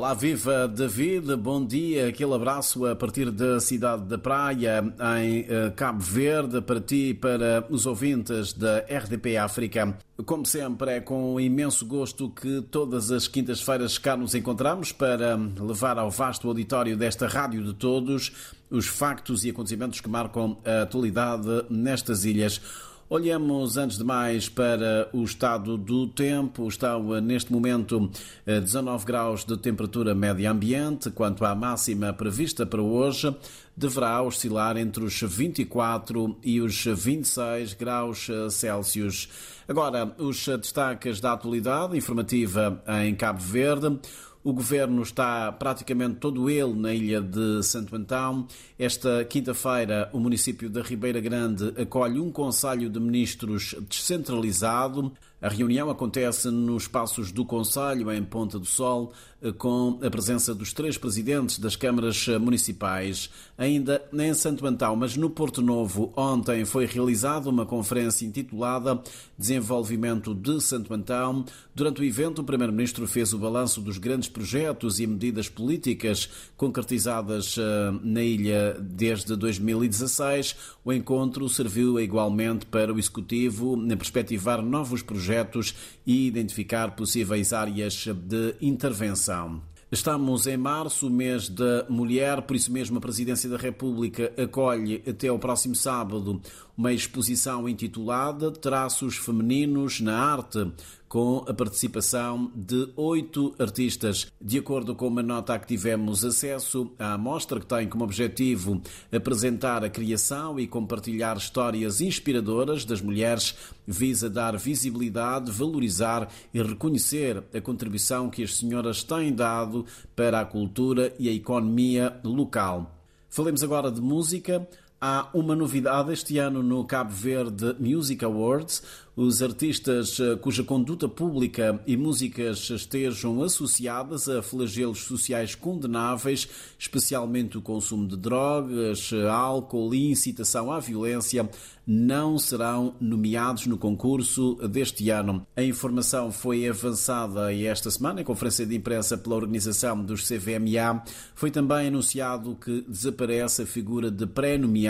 Olá, viva David, bom dia, aquele abraço a partir da cidade da Praia, em eh, Cabo Verde, para ti e para os ouvintes da RDP África. Como sempre, é com imenso gosto que todas as quintas-feiras cá nos encontramos para levar ao vasto auditório desta Rádio de Todos os factos e acontecimentos que marcam a atualidade nestas ilhas. Olhamos antes de mais para o estado do tempo. Está neste momento 19 graus de temperatura média ambiente. Quanto à máxima prevista para hoje, deverá oscilar entre os 24 e os 26 graus Celsius. Agora, os destaques da atualidade informativa em Cabo Verde. O governo está praticamente todo ele na ilha de Santo Antão. Esta quinta-feira, o município da Ribeira Grande acolhe um Conselho de Ministros descentralizado. A reunião acontece nos espaços do Conselho, em Ponta do Sol, com a presença dos três presidentes das câmaras municipais. Ainda em Santo Antão, mas no Porto Novo, ontem foi realizada uma conferência intitulada Desenvolvimento de Santo Antão. Durante o evento, o Primeiro-Ministro fez o balanço dos grandes projetos e medidas políticas concretizadas eh, na ilha desde 2016. O encontro serviu igualmente para o Executivo perspectivar novos projetos e identificar possíveis áreas de intervenção. Estamos em março, mês da mulher, por isso mesmo a Presidência da República acolhe até ao próximo sábado uma exposição intitulada Traços Femininos na Arte, com a participação de oito artistas. De acordo com uma nota a que tivemos acesso, a amostra que tem como objetivo apresentar a criação e compartilhar histórias inspiradoras das mulheres visa dar visibilidade, valorizar e reconhecer a contribuição que as senhoras têm dado para a cultura e a economia local. Falemos agora de música. Há uma novidade este ano no Cabo Verde Music Awards. Os artistas eh, cuja conduta pública e músicas estejam associadas a flagelos sociais condenáveis, especialmente o consumo de drogas, álcool e incitação à violência, não serão nomeados no concurso deste ano. A informação foi avançada esta semana em conferência de imprensa pela organização dos CVMA. Foi também anunciado que desaparece a figura de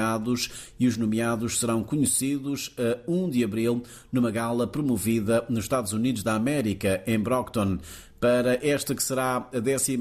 pré-nomeados e os nomeados serão conhecidos a 1 de abril numa gala promovida nos Estados Unidos da América, em Brockton. Para esta que será a 12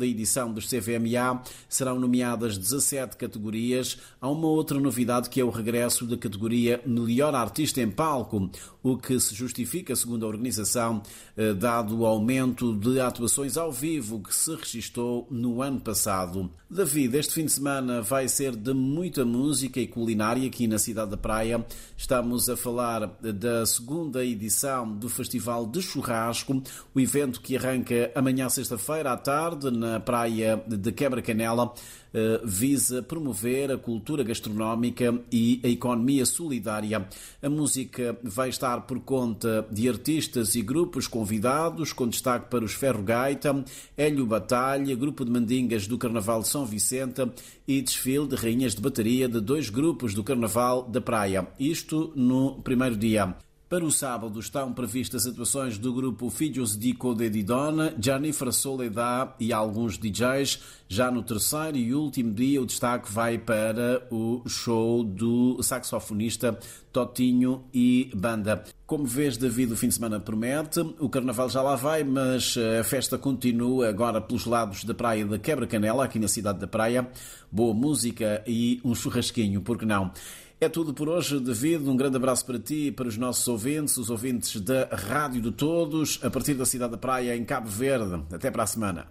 edição dos CVMA, serão nomeadas 17 categorias. Há uma outra novidade que é o regresso da categoria Melhor Artista em Palco, o que se justifica, segundo a organização, eh, dado o aumento de atuações ao vivo que se registrou no ano passado. David, este fim de semana vai ser de muita música e culinária aqui na cidade da Praia. Estamos a falar da segunda edição do Festival de Churrasco, o evento evento que arranca amanhã sexta-feira à tarde na praia de Quebra-Canela eh, visa promover a cultura gastronómica e a economia solidária. A música vai estar por conta de artistas e grupos convidados, com destaque para os Ferro Gaita, Hélio Batalha, Grupo de Mandingas do Carnaval de São Vicente e desfile de rainhas de bateria de dois grupos do Carnaval da Praia. Isto no primeiro dia. Para o sábado estão previstas atuações do grupo Filhos de Codedidona, Jennifer Soledad e alguns DJs. Já no terceiro e último dia, o destaque vai para o show do saxofonista Totinho e Banda. Como vês, David, o fim de semana promete. O carnaval já lá vai, mas a festa continua agora pelos lados da praia da Quebra-Canela, aqui na cidade da Praia. Boa música e um churrasquinho, por que não? É tudo por hoje, David. Um grande abraço para ti e para os nossos ouvintes, os ouvintes da Rádio de Todos, a partir da cidade da Praia, em Cabo Verde. Até para a semana.